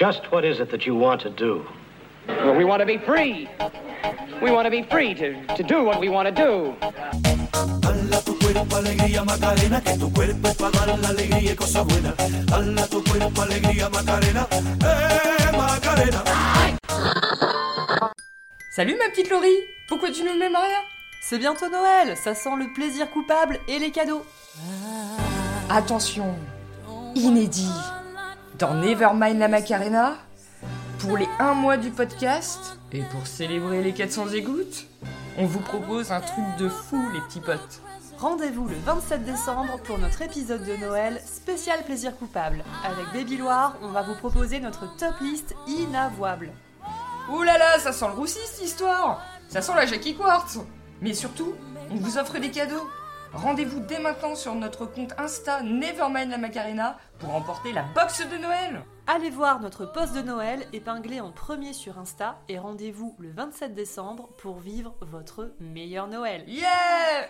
Just what is it that you want to do? Well, we want to be free. We want to be free to, to do what we want to do. Dala tu cuerpo alegría Macarena, que tu cuerpo es para dar la alegría y cosas buenas. Dala tu cuerpo alegría Macarena, eh Macarena. Salut ma petite Laurie Pourquoi tu nous mets Maria? C'est bientôt Noël, ça sent le plaisir coupable et les cadeaux. Attention, inédit. Dans Nevermind la Macarena, pour les 1 mois du podcast, et pour célébrer les 400 écoutes, on vous propose un truc de fou les petits potes. Rendez-vous le 27 décembre pour notre épisode de Noël spécial plaisir coupable. Avec Baby Loire, on va vous proposer notre top list inavouable. Ouh là là, ça sent le roussi cette histoire Ça sent la Jackie Quartz Mais surtout, on vous offre des cadeaux Rendez-vous dès maintenant sur notre compte Insta Nevermind la Macarena pour emporter la box de Noël Allez voir notre post de Noël épinglé en premier sur Insta et rendez-vous le 27 décembre pour vivre votre meilleur Noël. Yeah